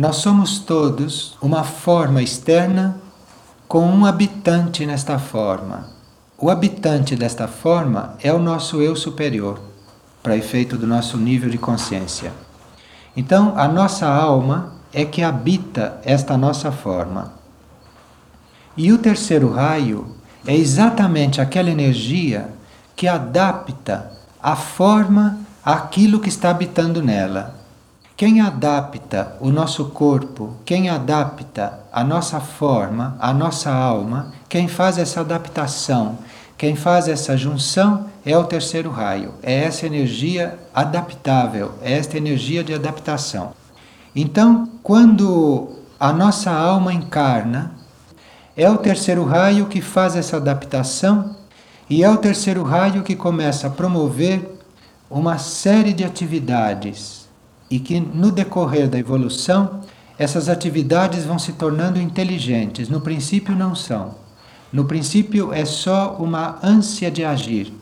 Nós somos todos uma forma externa com um habitante nesta forma. O habitante desta forma é o nosso eu superior, para efeito do nosso nível de consciência. Então, a nossa alma é que habita esta nossa forma. E o terceiro raio é exatamente aquela energia que adapta a forma àquilo que está habitando nela. Quem adapta o nosso corpo, quem adapta a nossa forma, a nossa alma, quem faz essa adaptação, quem faz essa junção é o terceiro raio, é essa energia adaptável, é esta energia de adaptação. Então, quando a nossa alma encarna, é o terceiro raio que faz essa adaptação e é o terceiro raio que começa a promover uma série de atividades e que no decorrer da evolução essas atividades vão se tornando inteligentes. No princípio não são. No princípio é só uma ânsia de agir,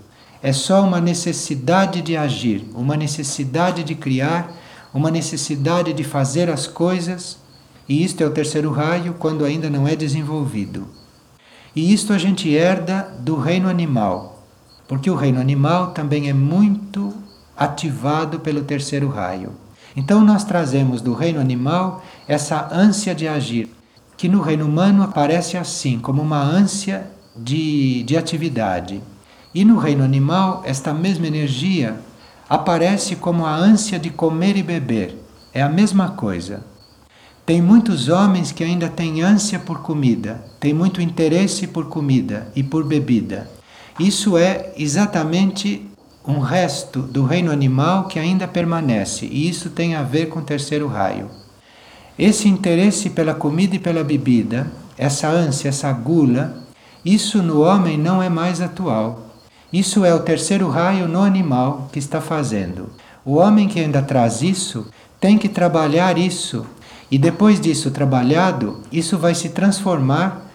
é só uma necessidade de agir, uma necessidade de criar, uma necessidade de fazer as coisas, e isto é o terceiro raio quando ainda não é desenvolvido. E isto a gente herda do reino animal, porque o reino animal também é muito ativado pelo terceiro raio. Então nós trazemos do reino animal essa ânsia de agir, que no reino humano aparece assim, como uma ânsia de, de atividade. E no reino animal, esta mesma energia aparece como a ânsia de comer e beber. É a mesma coisa. Tem muitos homens que ainda têm ânsia por comida, têm muito interesse por comida e por bebida. Isso é exatamente um resto do reino animal que ainda permanece, e isso tem a ver com o terceiro raio. Esse interesse pela comida e pela bebida, essa ânsia, essa gula, isso no homem não é mais atual. Isso é o terceiro raio no animal que está fazendo. O homem que ainda traz isso tem que trabalhar isso, e depois disso trabalhado, isso vai se transformar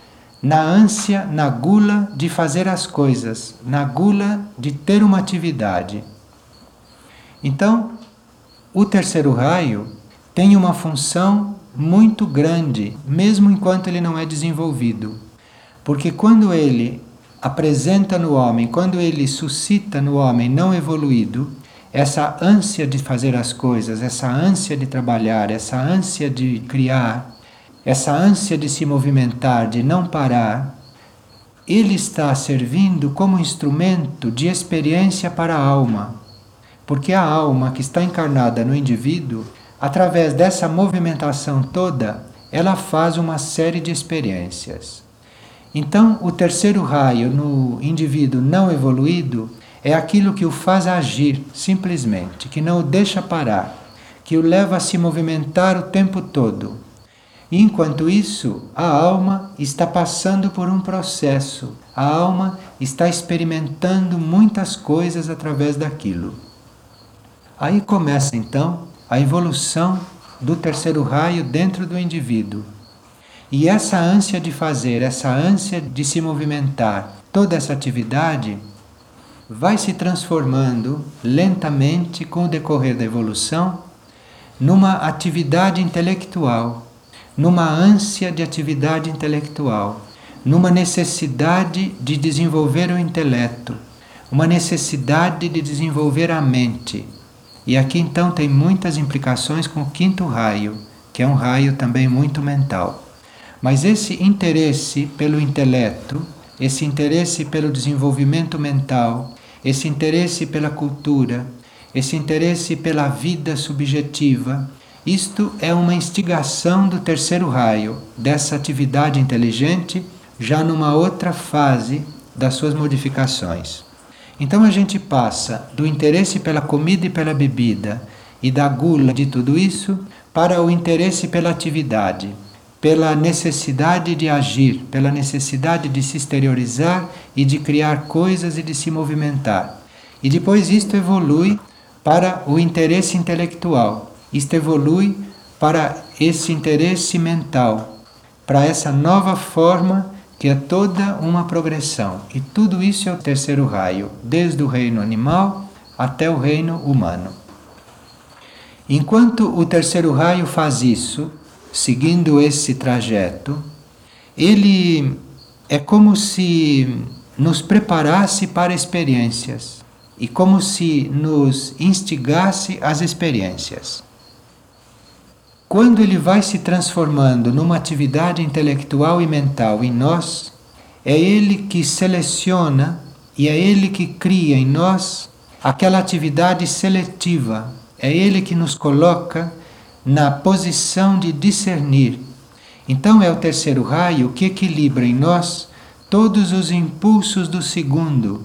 na ânsia, na gula de fazer as coisas, na gula de ter uma atividade. Então, o terceiro raio tem uma função muito grande, mesmo enquanto ele não é desenvolvido. Porque quando ele apresenta no homem, quando ele suscita no homem não evoluído, essa ânsia de fazer as coisas, essa ânsia de trabalhar, essa ânsia de criar, essa ânsia de se movimentar, de não parar, ele está servindo como instrumento de experiência para a alma. Porque a alma que está encarnada no indivíduo, através dessa movimentação toda, ela faz uma série de experiências. Então, o terceiro raio no indivíduo não evoluído é aquilo que o faz agir simplesmente, que não o deixa parar, que o leva a se movimentar o tempo todo Enquanto isso, a alma está passando por um processo, a alma está experimentando muitas coisas através daquilo. Aí começa então a evolução do terceiro raio dentro do indivíduo. E essa ânsia de fazer, essa ânsia de se movimentar, toda essa atividade vai se transformando lentamente com o decorrer da evolução numa atividade intelectual numa ânsia de atividade intelectual, numa necessidade de desenvolver o intelecto, uma necessidade de desenvolver a mente. E aqui então tem muitas implicações com o quinto raio, que é um raio também muito mental. Mas esse interesse pelo intelecto, esse interesse pelo desenvolvimento mental, esse interesse pela cultura, esse interesse pela vida subjetiva, isto é uma instigação do terceiro raio, dessa atividade inteligente, já numa outra fase das suas modificações. Então a gente passa do interesse pela comida e pela bebida e da gula de tudo isso para o interesse pela atividade, pela necessidade de agir, pela necessidade de se exteriorizar e de criar coisas e de se movimentar. E depois isto evolui para o interesse intelectual, isto evolui para esse interesse mental, para essa nova forma que é toda uma progressão. E tudo isso é o terceiro raio, desde o reino animal até o reino humano. Enquanto o terceiro raio faz isso, seguindo esse trajeto, ele é como se nos preparasse para experiências e como se nos instigasse às experiências. Quando ele vai se transformando numa atividade intelectual e mental em nós, é ele que seleciona e é ele que cria em nós aquela atividade seletiva, é ele que nos coloca na posição de discernir. Então é o terceiro raio que equilibra em nós todos os impulsos do segundo,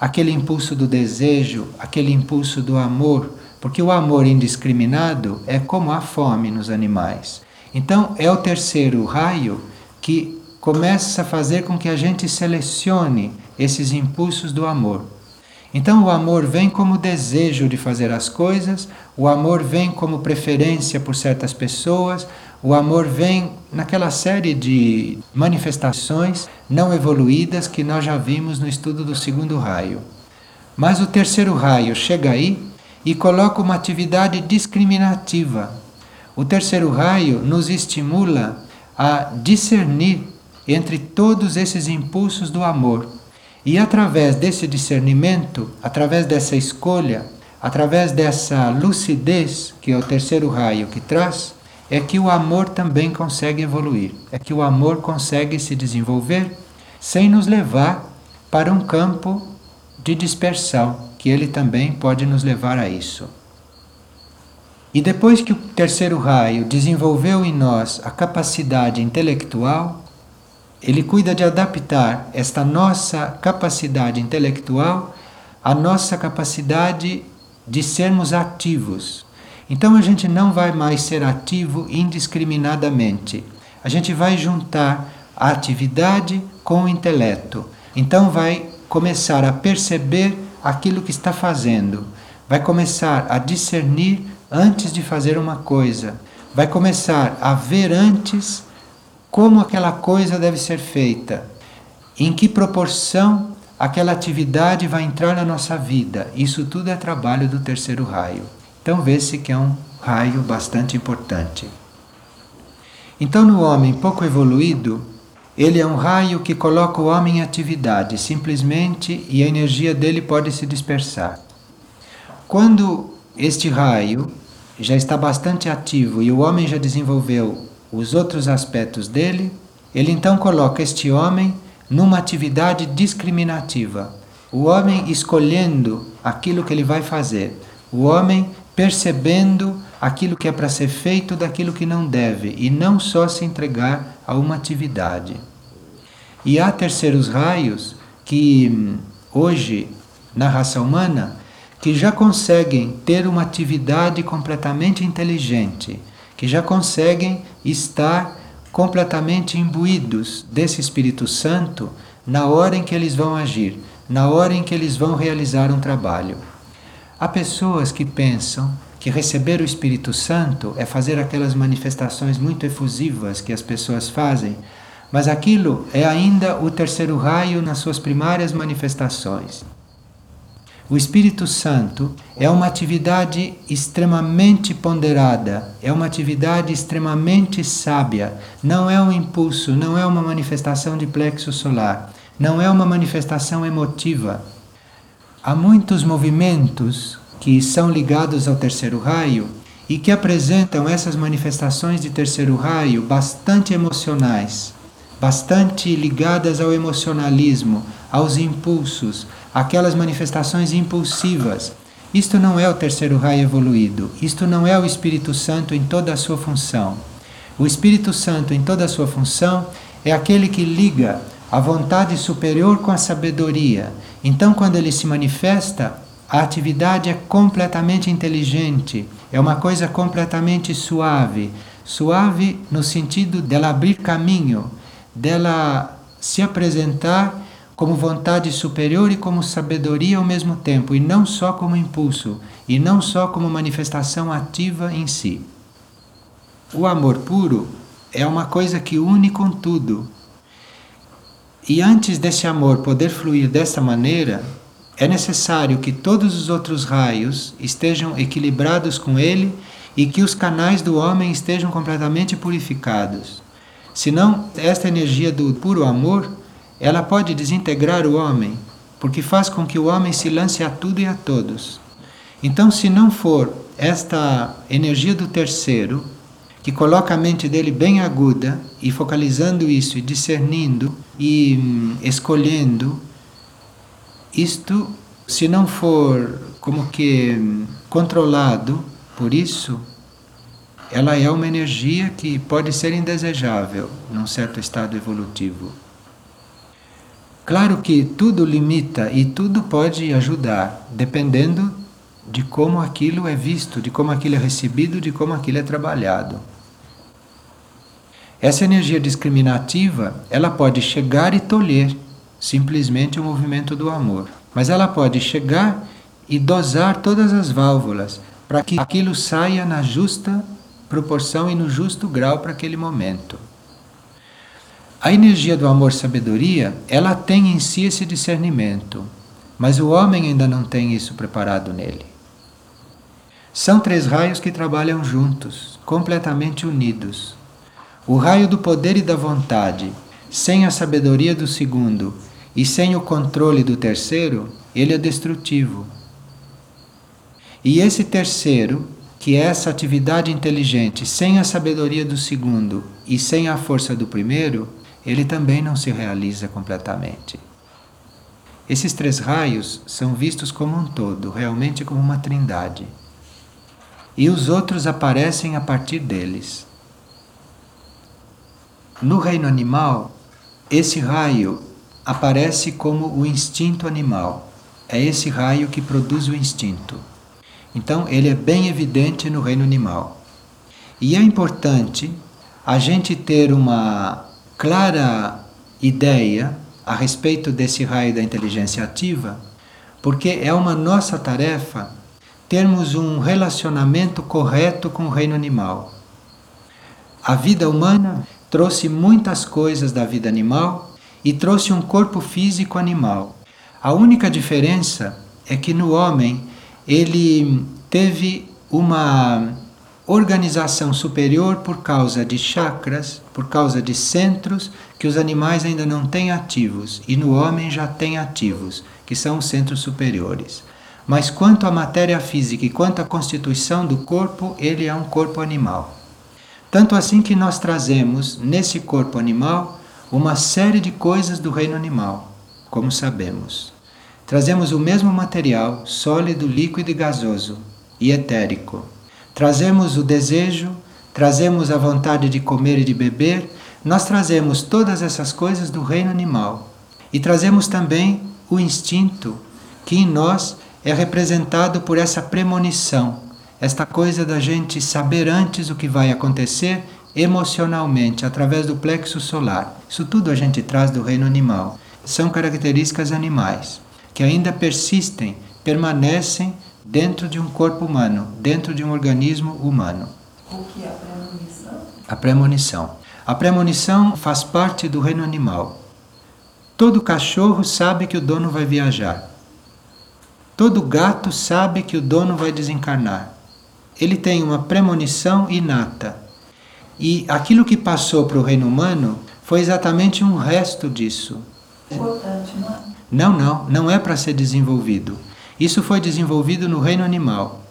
aquele impulso do desejo, aquele impulso do amor, porque o amor indiscriminado é como a fome nos animais. Então é o terceiro raio que começa a fazer com que a gente selecione esses impulsos do amor. Então o amor vem como desejo de fazer as coisas, o amor vem como preferência por certas pessoas, o amor vem naquela série de manifestações não evoluídas que nós já vimos no estudo do segundo raio. Mas o terceiro raio chega aí e coloca uma atividade discriminativa. O terceiro raio nos estimula a discernir entre todos esses impulsos do amor. E através desse discernimento, através dessa escolha, através dessa lucidez que é o terceiro raio que traz, é que o amor também consegue evoluir, é que o amor consegue se desenvolver sem nos levar para um campo de dispersão, que ele também pode nos levar a isso. E depois que o terceiro raio desenvolveu em nós a capacidade intelectual, ele cuida de adaptar esta nossa capacidade intelectual à nossa capacidade de sermos ativos, então a gente não vai mais ser ativo indiscriminadamente. A gente vai juntar a atividade com o intelecto. Então vai começar a perceber aquilo que está fazendo. Vai começar a discernir antes de fazer uma coisa. Vai começar a ver antes como aquela coisa deve ser feita. Em que proporção aquela atividade vai entrar na nossa vida. Isso tudo é trabalho do terceiro raio. Então vê-se que é um raio bastante importante. Então, no homem pouco evoluído, ele é um raio que coloca o homem em atividade, simplesmente, e a energia dele pode se dispersar. Quando este raio já está bastante ativo e o homem já desenvolveu os outros aspectos dele, ele então coloca este homem numa atividade discriminativa. O homem escolhendo aquilo que ele vai fazer. O homem percebendo aquilo que é para ser feito daquilo que não deve e não só se entregar a uma atividade. E há terceiros raios que hum, hoje na raça humana que já conseguem ter uma atividade completamente inteligente, que já conseguem estar completamente imbuídos desse Espírito Santo na hora em que eles vão agir, na hora em que eles vão realizar um trabalho. Há pessoas que pensam que receber o Espírito Santo é fazer aquelas manifestações muito efusivas que as pessoas fazem, mas aquilo é ainda o terceiro raio nas suas primárias manifestações. O Espírito Santo é uma atividade extremamente ponderada, é uma atividade extremamente sábia, não é um impulso, não é uma manifestação de plexo solar, não é uma manifestação emotiva há muitos movimentos que são ligados ao terceiro raio e que apresentam essas manifestações de terceiro raio bastante emocionais, bastante ligadas ao emocionalismo, aos impulsos, aquelas manifestações impulsivas. Isto não é o terceiro raio evoluído, isto não é o Espírito Santo em toda a sua função. O Espírito Santo em toda a sua função é aquele que liga a vontade superior com a sabedoria. Então, quando ele se manifesta, a atividade é completamente inteligente, é uma coisa completamente suave. Suave no sentido dela abrir caminho, dela se apresentar como vontade superior e como sabedoria ao mesmo tempo, e não só como impulso, e não só como manifestação ativa em si. O amor puro é uma coisa que une com tudo, e antes desse amor poder fluir dessa maneira, é necessário que todos os outros raios estejam equilibrados com ele e que os canais do homem estejam completamente purificados. Senão, esta energia do puro amor, ela pode desintegrar o homem, porque faz com que o homem se lance a tudo e a todos. Então, se não for esta energia do terceiro, que coloca a mente dele bem aguda e focalizando isso e discernindo e hum, escolhendo, isto, se não for como que hum, controlado por isso, ela é uma energia que pode ser indesejável num certo estado evolutivo. Claro que tudo limita e tudo pode ajudar, dependendo de como aquilo é visto, de como aquilo é recebido, de como aquilo é trabalhado. Essa energia discriminativa, ela pode chegar e tolher simplesmente o movimento do amor, mas ela pode chegar e dosar todas as válvulas para que aquilo saia na justa proporção e no justo grau para aquele momento. A energia do amor-sabedoria, ela tem em si esse discernimento, mas o homem ainda não tem isso preparado nele. São três raios que trabalham juntos, completamente unidos. O raio do poder e da vontade, sem a sabedoria do segundo e sem o controle do terceiro, ele é destrutivo. E esse terceiro, que é essa atividade inteligente, sem a sabedoria do segundo e sem a força do primeiro, ele também não se realiza completamente. Esses três raios são vistos como um todo, realmente como uma trindade. E os outros aparecem a partir deles. No reino animal, esse raio aparece como o instinto animal. É esse raio que produz o instinto. Então, ele é bem evidente no reino animal. E é importante a gente ter uma clara ideia a respeito desse raio da inteligência ativa, porque é uma nossa tarefa termos um relacionamento correto com o reino animal. A vida humana trouxe muitas coisas da vida animal e trouxe um corpo físico animal. A única diferença é que no homem ele teve uma organização superior por causa de chakras, por causa de centros que os animais ainda não têm ativos e no homem já tem ativos, que são os centros superiores. Mas quanto à matéria física e quanto à constituição do corpo, ele é um corpo animal. Tanto assim que nós trazemos nesse corpo animal uma série de coisas do reino animal, como sabemos. Trazemos o mesmo material, sólido, líquido e gasoso, e etérico. Trazemos o desejo, trazemos a vontade de comer e de beber, nós trazemos todas essas coisas do reino animal. E trazemos também o instinto, que em nós é representado por essa premonição, esta coisa da gente saber antes o que vai acontecer emocionalmente, através do plexo solar. Isso tudo a gente traz do reino animal. São características animais que ainda persistem, permanecem dentro de um corpo humano, dentro de um organismo humano. O que é a premonição? A premonição. A premonição faz parte do reino animal. Todo cachorro sabe que o dono vai viajar. Todo gato sabe que o dono vai desencarnar. Ele tem uma premonição inata. E aquilo que passou para o reino humano foi exatamente um resto disso. Importante, não é? Não, não, não é para ser desenvolvido. Isso foi desenvolvido no reino animal.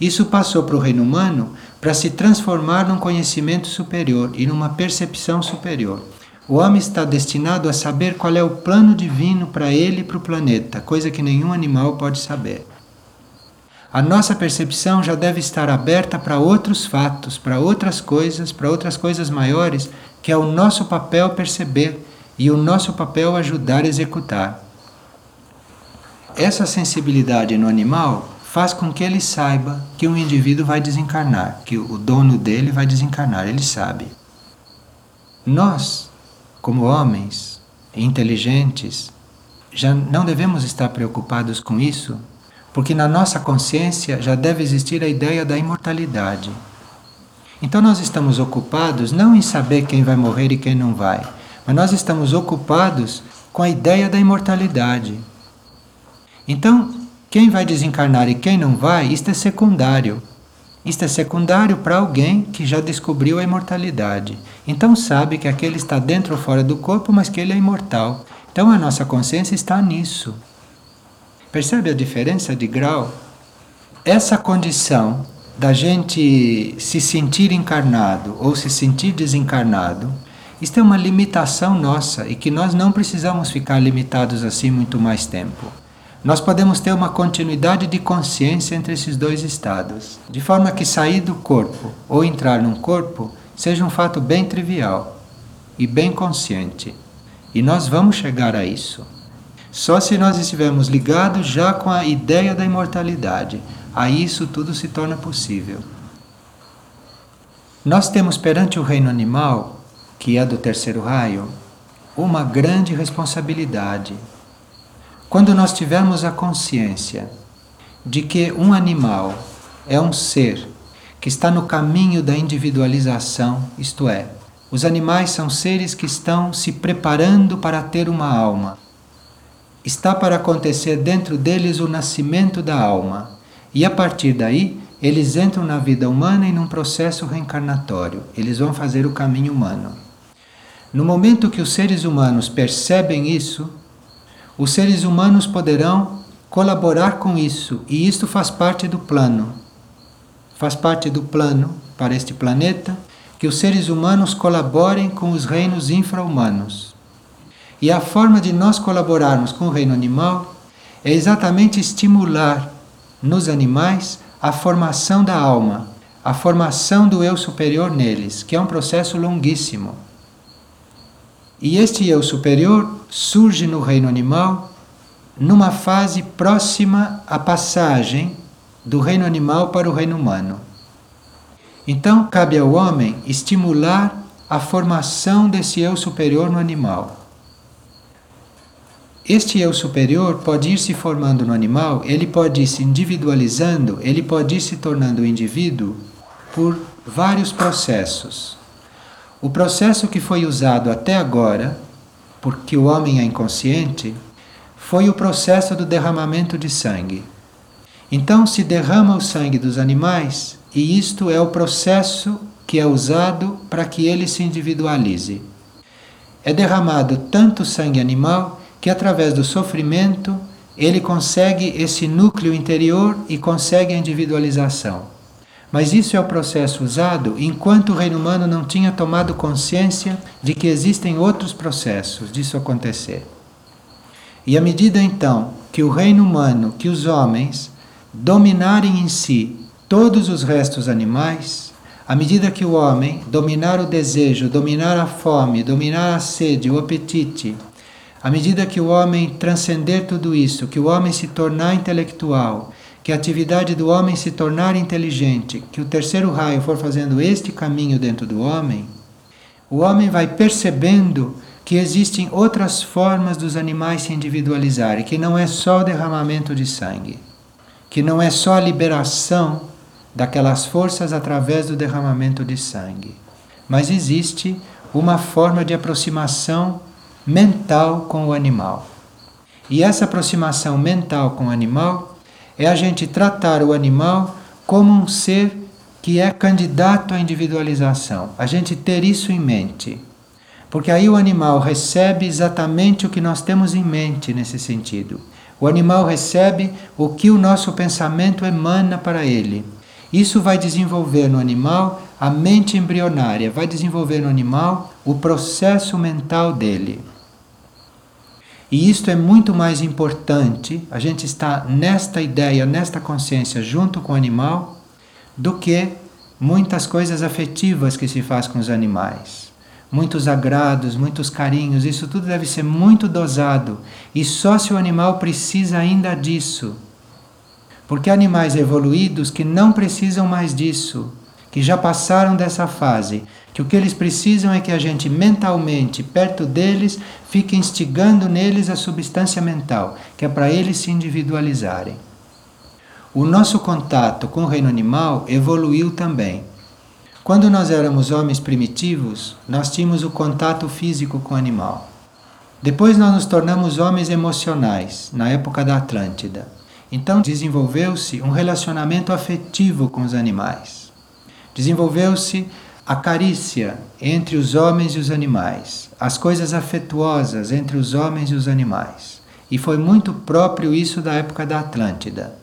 Isso passou para o reino humano para se transformar num conhecimento superior e numa percepção superior. O homem está destinado a saber qual é o plano divino para ele e para o planeta, coisa que nenhum animal pode saber. A nossa percepção já deve estar aberta para outros fatos, para outras coisas, para outras coisas maiores, que é o nosso papel perceber e o nosso papel ajudar a executar. Essa sensibilidade no animal faz com que ele saiba que um indivíduo vai desencarnar, que o dono dele vai desencarnar, ele sabe. Nós, como homens inteligentes, já não devemos estar preocupados com isso, porque na nossa consciência já deve existir a ideia da imortalidade. Então nós estamos ocupados não em saber quem vai morrer e quem não vai, mas nós estamos ocupados com a ideia da imortalidade. Então, quem vai desencarnar e quem não vai, isto é secundário. Isto é secundário para alguém que já descobriu a imortalidade. Então sabe que aquele está dentro ou fora do corpo, mas que ele é imortal. Então a nossa consciência está nisso. Percebe a diferença de grau? Essa condição da gente se sentir encarnado ou se sentir desencarnado, isto é uma limitação nossa e que nós não precisamos ficar limitados assim muito mais tempo. Nós podemos ter uma continuidade de consciência entre esses dois estados, de forma que sair do corpo ou entrar num corpo seja um fato bem trivial e bem consciente. E nós vamos chegar a isso. Só se nós estivermos ligados já com a ideia da imortalidade, aí isso tudo se torna possível. Nós temos perante o reino animal, que é do terceiro raio, uma grande responsabilidade. Quando nós tivermos a consciência de que um animal é um ser que está no caminho da individualização, isto é, os animais são seres que estão se preparando para ter uma alma. Está para acontecer dentro deles o nascimento da alma. E a partir daí, eles entram na vida humana e num processo reencarnatório. Eles vão fazer o caminho humano. No momento que os seres humanos percebem isso, os seres humanos poderão colaborar com isso, e isto faz parte do plano. Faz parte do plano para este planeta que os seres humanos colaborem com os reinos infra-humanos. E a forma de nós colaborarmos com o reino animal é exatamente estimular nos animais a formação da alma, a formação do eu superior neles, que é um processo longuíssimo. E este eu superior surge no reino animal numa fase próxima à passagem do reino animal para o reino humano. Então, cabe ao homem estimular a formação desse eu superior no animal. Este eu superior pode ir se formando no animal, ele pode ir se individualizando, ele pode ir se tornando indivíduo por vários processos. O processo que foi usado até agora, porque o homem é inconsciente, foi o processo do derramamento de sangue. Então se derrama o sangue dos animais e isto é o processo que é usado para que ele se individualize. É derramado tanto sangue animal que através do sofrimento ele consegue esse núcleo interior e consegue a individualização. Mas isso é o processo usado enquanto o reino humano não tinha tomado consciência de que existem outros processos disso acontecer. E à medida então que o reino humano, que os homens dominarem em si todos os restos animais, à medida que o homem dominar o desejo, dominar a fome, dominar a sede, o apetite, à medida que o homem transcender tudo isso, que o homem se tornar intelectual, que a atividade do homem se tornar inteligente, que o terceiro raio for fazendo este caminho dentro do homem, o homem vai percebendo que existem outras formas dos animais se individualizarem, que não é só o derramamento de sangue, que não é só a liberação daquelas forças através do derramamento de sangue, mas existe uma forma de aproximação mental com o animal. E essa aproximação mental com o animal é a gente tratar o animal como um ser que é candidato à individualização. A gente ter isso em mente. Porque aí o animal recebe exatamente o que nós temos em mente nesse sentido. O animal recebe o que o nosso pensamento emana para ele. Isso vai desenvolver no animal a mente embrionária, vai desenvolver no animal o processo mental dele. E isto é muito mais importante, a gente está nesta ideia, nesta consciência junto com o animal, do que muitas coisas afetivas que se faz com os animais. Muitos agrados, muitos carinhos, isso tudo deve ser muito dosado. E só se o animal precisa ainda disso. Porque há animais evoluídos que não precisam mais disso, que já passaram dessa fase, que o que eles precisam é que a gente mentalmente, perto deles, fique instigando neles a substância mental, que é para eles se individualizarem. O nosso contato com o reino animal evoluiu também. Quando nós éramos homens primitivos, nós tínhamos o contato físico com o animal. Depois nós nos tornamos homens emocionais, na época da Atlântida. Então desenvolveu-se um relacionamento afetivo com os animais. Desenvolveu-se a carícia entre os homens e os animais, as coisas afetuosas entre os homens e os animais. E foi muito próprio isso da época da Atlântida.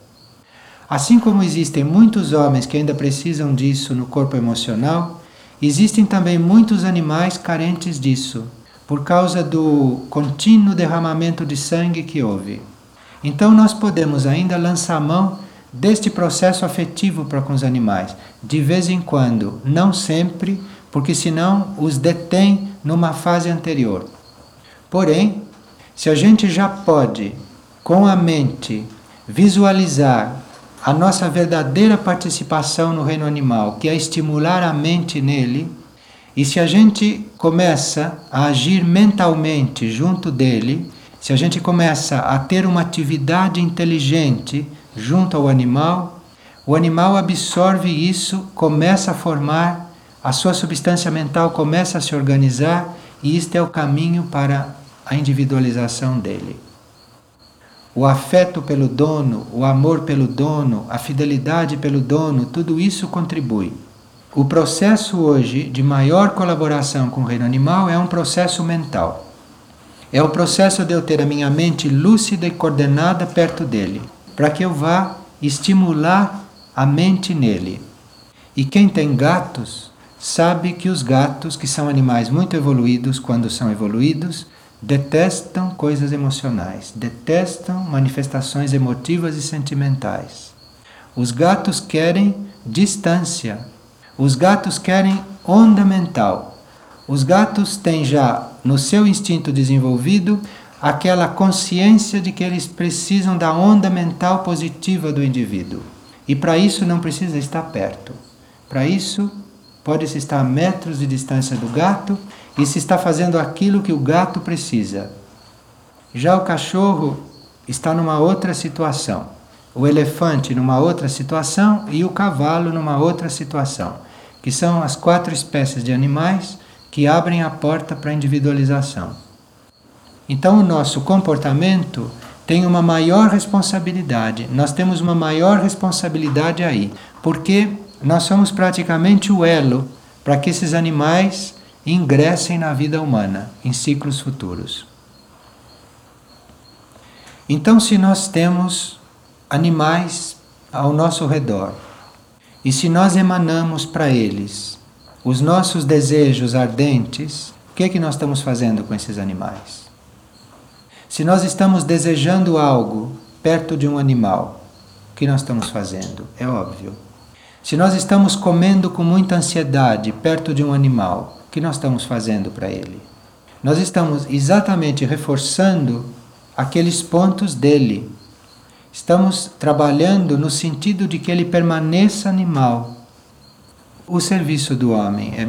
Assim como existem muitos homens que ainda precisam disso no corpo emocional, existem também muitos animais carentes disso, por causa do contínuo derramamento de sangue que houve. Então nós podemos ainda lançar mão deste processo afetivo para com os animais, de vez em quando, não sempre, porque senão os detém numa fase anterior. Porém, se a gente já pode, com a mente, visualizar a nossa verdadeira participação no reino animal, que é estimular a mente nele, e se a gente começa a agir mentalmente junto dele, se a gente começa a ter uma atividade inteligente junto ao animal, o animal absorve isso, começa a formar, a sua substância mental começa a se organizar, e isto é o caminho para a individualização dele o afeto pelo dono, o amor pelo dono, a fidelidade pelo dono, tudo isso contribui. O processo hoje de maior colaboração com o reino animal é um processo mental. É o processo de eu ter a minha mente lúcida e coordenada perto dele, para que eu vá estimular a mente nele. E quem tem gatos sabe que os gatos, que são animais muito evoluídos quando são evoluídos, detestam coisas emocionais, detestam manifestações emotivas e sentimentais. Os gatos querem distância, os gatos querem onda mental. Os gatos têm já no seu instinto desenvolvido aquela consciência de que eles precisam da onda mental positiva do indivíduo. E para isso não precisa estar perto. Para isso, pode-se estar a metros de distância do gato e se está fazendo aquilo que o gato precisa. Já o cachorro está numa outra situação, o elefante numa outra situação e o cavalo numa outra situação, que são as quatro espécies de animais que abrem a porta para a individualização. Então, o nosso comportamento tem uma maior responsabilidade, nós temos uma maior responsabilidade aí, porque nós somos praticamente o elo para que esses animais ingressem na vida humana em ciclos futuros. Então, se nós temos animais ao nosso redor e se nós emanamos para eles os nossos desejos ardentes, o que é que nós estamos fazendo com esses animais? Se nós estamos desejando algo perto de um animal, o que nós estamos fazendo? É óbvio. Se nós estamos comendo com muita ansiedade perto de um animal, que nós estamos fazendo para ele? Nós estamos exatamente reforçando aqueles pontos dele. Estamos trabalhando no sentido de que ele permaneça animal. O serviço do homem é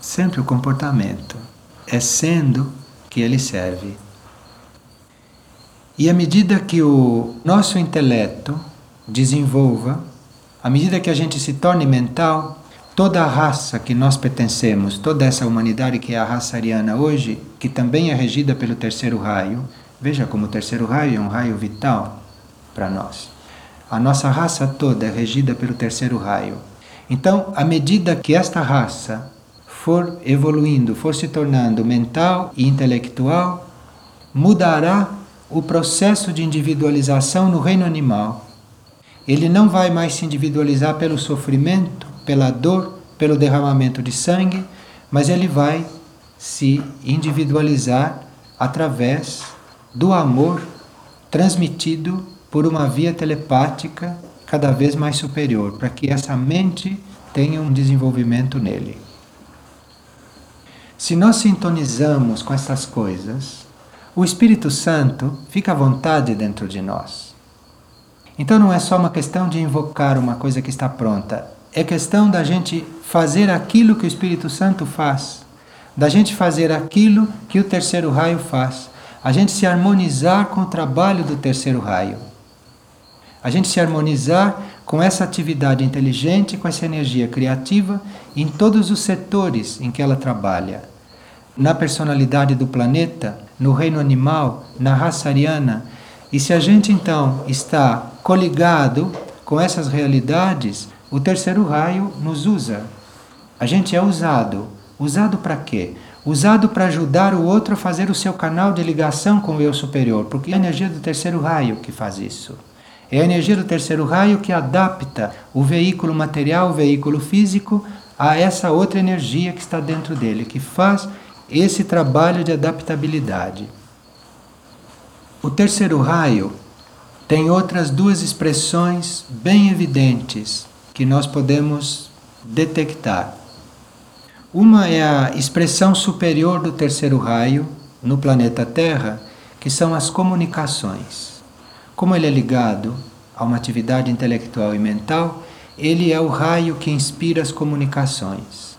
sempre o comportamento, é sendo que ele serve. E à medida que o nosso intelecto desenvolva, à medida que a gente se torne mental, toda a raça que nós pertencemos, toda essa humanidade que é a raça ariana hoje, que também é regida pelo terceiro raio, veja como o terceiro raio é um raio vital para nós. A nossa raça toda é regida pelo terceiro raio. Então, à medida que esta raça for evoluindo, for se tornando mental e intelectual, mudará o processo de individualização no reino animal. Ele não vai mais se individualizar pelo sofrimento, pela dor, pelo derramamento de sangue, mas ele vai se individualizar através do amor transmitido por uma via telepática cada vez mais superior, para que essa mente tenha um desenvolvimento nele. Se nós sintonizamos com essas coisas, o Espírito Santo fica à vontade dentro de nós. Então não é só uma questão de invocar uma coisa que está pronta, é questão da gente fazer aquilo que o Espírito Santo faz, da gente fazer aquilo que o terceiro raio faz, a gente se harmonizar com o trabalho do terceiro raio, a gente se harmonizar com essa atividade inteligente, com essa energia criativa em todos os setores em que ela trabalha. Na personalidade do planeta, no reino animal, na raça ariana. E se a gente então está coligado com essas realidades, o terceiro raio nos usa. A gente é usado. Usado para quê? Usado para ajudar o outro a fazer o seu canal de ligação com o eu superior, porque é a energia do terceiro raio que faz isso. É a energia do terceiro raio que adapta o veículo material, o veículo físico, a essa outra energia que está dentro dele, que faz esse trabalho de adaptabilidade. O terceiro raio tem outras duas expressões bem evidentes que nós podemos detectar. Uma é a expressão superior do terceiro raio no planeta Terra, que são as comunicações. Como ele é ligado a uma atividade intelectual e mental, ele é o raio que inspira as comunicações.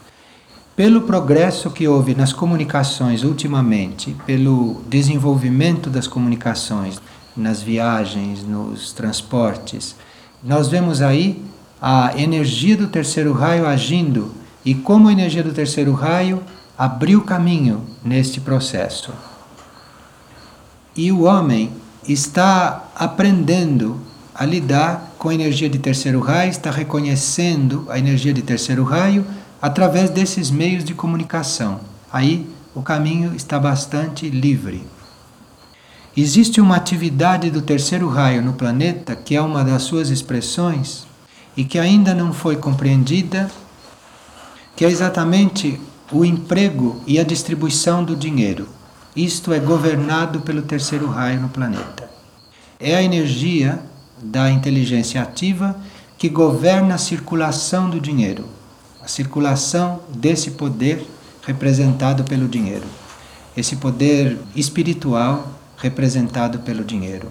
Pelo progresso que houve nas comunicações ultimamente, pelo desenvolvimento das comunicações nas viagens, nos transportes, nós vemos aí a energia do terceiro raio agindo e como a energia do terceiro raio abriu caminho neste processo. E o homem está aprendendo a lidar com a energia de terceiro raio, está reconhecendo a energia de terceiro raio através desses meios de comunicação. Aí o caminho está bastante livre. Existe uma atividade do terceiro raio no planeta que é uma das suas expressões e que ainda não foi compreendida, que é exatamente o emprego e a distribuição do dinheiro. Isto é governado pelo terceiro raio no planeta. É a energia da inteligência ativa que governa a circulação do dinheiro, a circulação desse poder representado pelo dinheiro, esse poder espiritual representado pelo dinheiro.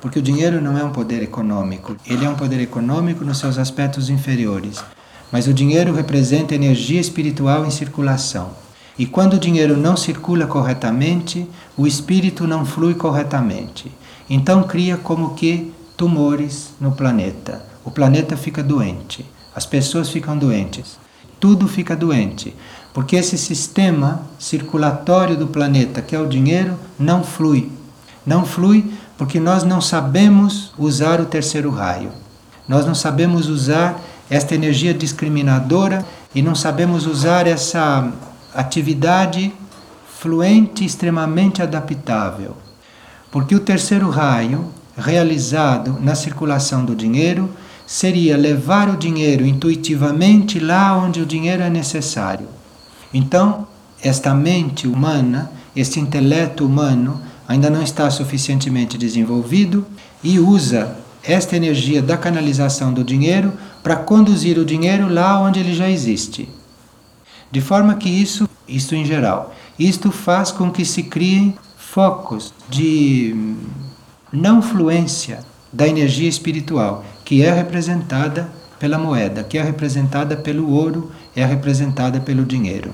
Porque o dinheiro não é um poder econômico, ele é um poder econômico nos seus aspectos inferiores, mas o dinheiro representa energia espiritual em circulação. E quando o dinheiro não circula corretamente, o espírito não flui corretamente. Então cria como que tumores no planeta. O planeta fica doente, as pessoas ficam doentes, tudo fica doente, porque esse sistema circulatório do planeta, que é o dinheiro, não flui. Não flui porque nós não sabemos usar o terceiro raio. Nós não sabemos usar esta energia discriminadora e não sabemos usar essa atividade fluente, extremamente adaptável. Porque o terceiro raio, realizado na circulação do dinheiro, seria levar o dinheiro intuitivamente lá onde o dinheiro é necessário. Então, esta mente humana, este intelecto humano, ainda não está suficientemente desenvolvido e usa esta energia da canalização do dinheiro para conduzir o dinheiro lá onde ele já existe. De forma que isso, isto em geral, isto faz com que se criem focos de não fluência da energia espiritual, que é representada pela moeda, que é representada pelo ouro, é representada pelo dinheiro.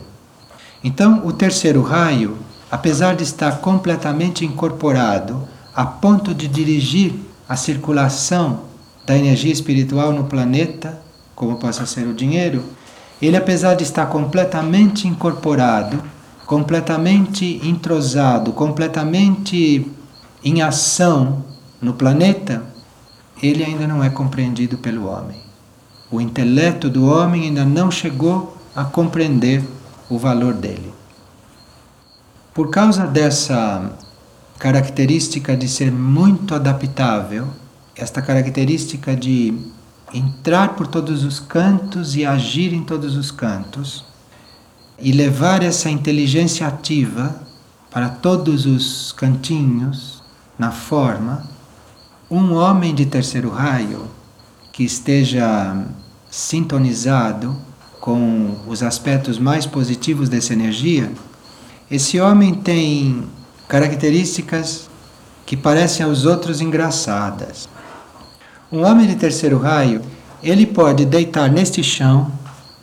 Então, o terceiro raio, apesar de estar completamente incorporado a ponto de dirigir a circulação da energia espiritual no planeta, como possa ser o dinheiro, ele, apesar de estar completamente incorporado, completamente entrosado, completamente em ação no planeta, ele ainda não é compreendido pelo homem. O intelecto do homem ainda não chegou a compreender o valor dele. Por causa dessa característica de ser muito adaptável, esta característica de entrar por todos os cantos e agir em todos os cantos, e levar essa inteligência ativa para todos os cantinhos, na forma, um homem de terceiro raio que esteja sintonizado com os aspectos mais positivos dessa energia, esse homem tem características que parecem aos outros engraçadas. Um homem de terceiro raio, ele pode deitar neste chão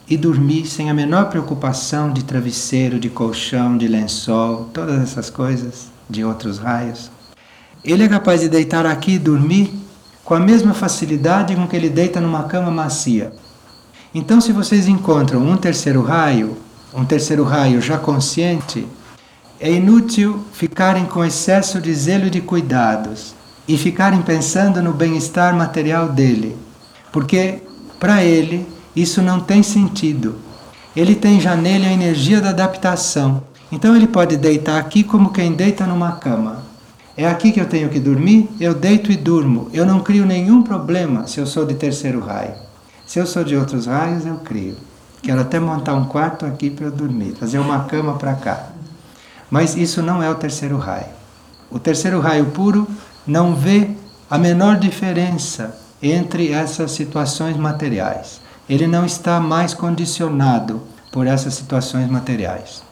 e dormir sem a menor preocupação de travesseiro, de colchão, de lençol, todas essas coisas de outros raios. Ele é capaz de deitar aqui e dormir com a mesma facilidade com que ele deita numa cama macia. Então, se vocês encontram um terceiro raio, um terceiro raio já consciente, é inútil ficarem com excesso de zelo e de cuidados e ficarem pensando no bem-estar material dele, porque para ele isso não tem sentido. Ele tem já nele a energia da adaptação. Então ele pode deitar aqui como quem deita numa cama. É aqui que eu tenho que dormir, eu deito e durmo. Eu não crio nenhum problema se eu sou de terceiro raio. Se eu sou de outros raios, eu crio. Quero até montar um quarto aqui para eu dormir, fazer uma cama para cá. Mas isso não é o terceiro raio. O terceiro raio puro não vê a menor diferença entre essas situações materiais. Ele não está mais condicionado por essas situações materiais.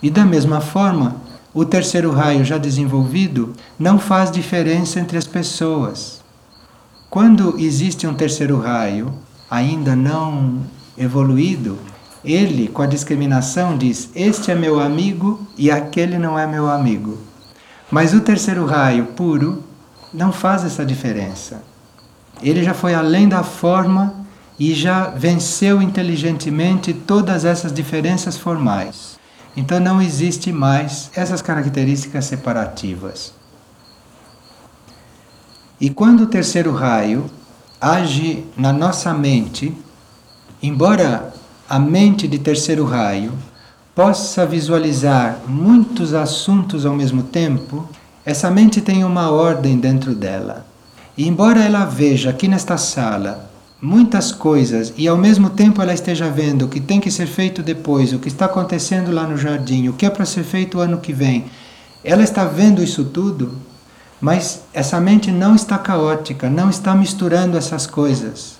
E da mesma forma, o terceiro raio já desenvolvido não faz diferença entre as pessoas. Quando existe um terceiro raio ainda não evoluído, ele, com a discriminação, diz: Este é meu amigo e aquele não é meu amigo. Mas o terceiro raio puro não faz essa diferença. Ele já foi além da forma e já venceu inteligentemente todas essas diferenças formais. Então não existe mais essas características separativas. E quando o terceiro raio age na nossa mente, embora a mente de terceiro raio possa visualizar muitos assuntos ao mesmo tempo, essa mente tem uma ordem dentro dela. E embora ela veja aqui nesta sala muitas coisas e ao mesmo tempo ela esteja vendo o que tem que ser feito depois, o que está acontecendo lá no jardim, o que é para ser feito o ano que vem, ela está vendo isso tudo, mas essa mente não está caótica, não está misturando essas coisas.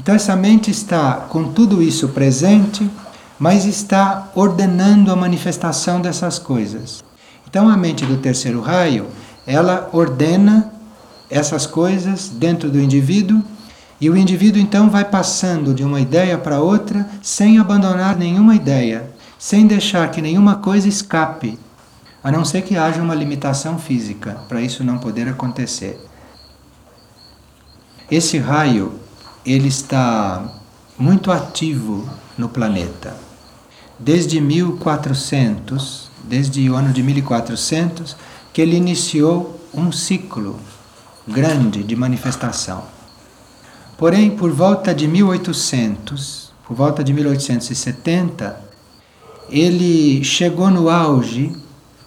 Então essa mente está com tudo isso presente, mas está ordenando a manifestação dessas coisas. Então a mente do terceiro raio, ela ordena essas coisas dentro do indivíduo e o indivíduo então vai passando de uma ideia para outra sem abandonar nenhuma ideia, sem deixar que nenhuma coisa escape, a não ser que haja uma limitação física para isso não poder acontecer. Esse raio ele está muito ativo no planeta. Desde 1400, desde o ano de 1400, que ele iniciou um ciclo grande de manifestação. Porém, por volta de 1800, por volta de 1870, ele chegou no auge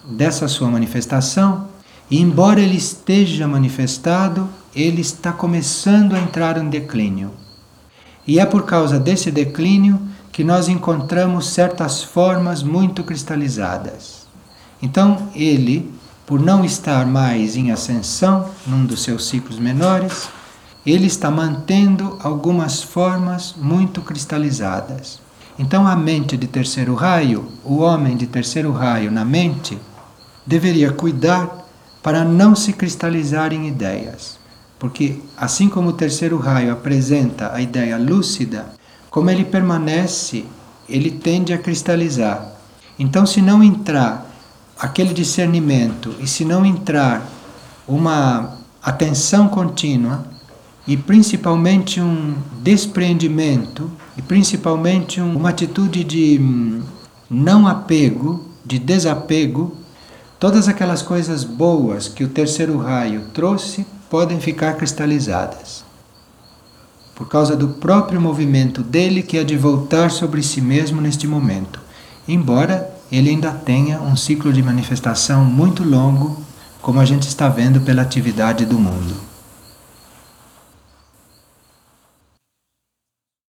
dessa sua manifestação e, embora ele esteja manifestado, ele está começando a entrar em declínio. E é por causa desse declínio que nós encontramos certas formas muito cristalizadas. Então, ele por não estar mais em ascensão num dos seus ciclos menores, ele está mantendo algumas formas muito cristalizadas. Então, a mente de terceiro raio, o homem de terceiro raio na mente, deveria cuidar para não se cristalizar em ideias. Porque, assim como o terceiro raio apresenta a ideia lúcida, como ele permanece, ele tende a cristalizar. Então, se não entrar aquele discernimento e se não entrar uma atenção contínua e principalmente um despreendimento e principalmente uma atitude de hum, não apego, de desapego, todas aquelas coisas boas que o terceiro raio trouxe podem ficar cristalizadas. Por causa do próprio movimento dele que é de voltar sobre si mesmo neste momento. Embora ele ainda tenha um ciclo de manifestação muito longo, como a gente está vendo pela atividade do mundo.